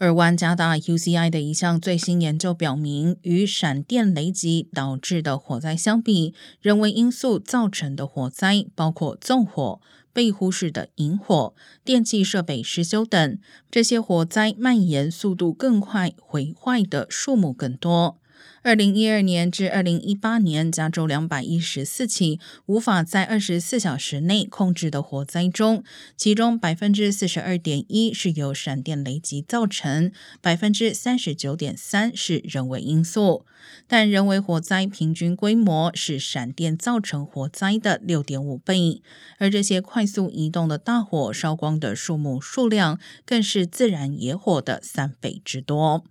而湾加大 UCI 的一项最新研究表明，与闪电雷击导致的火灾相比，人为因素造成的火灾，包括纵火、被忽视的引火、电气设备失修等，这些火灾蔓延速度更快，毁坏的数目更多。二零一二年至二零一八年，加州两百一十四起无法在二十四小时内控制的火灾中，其中百分之四十二点一是由闪电雷击造成，百分之三十九点三是人为因素。但人为火灾平均规模是闪电造成火灾的六点五倍，而这些快速移动的大火烧光的树木数量，更是自然野火的三倍之多。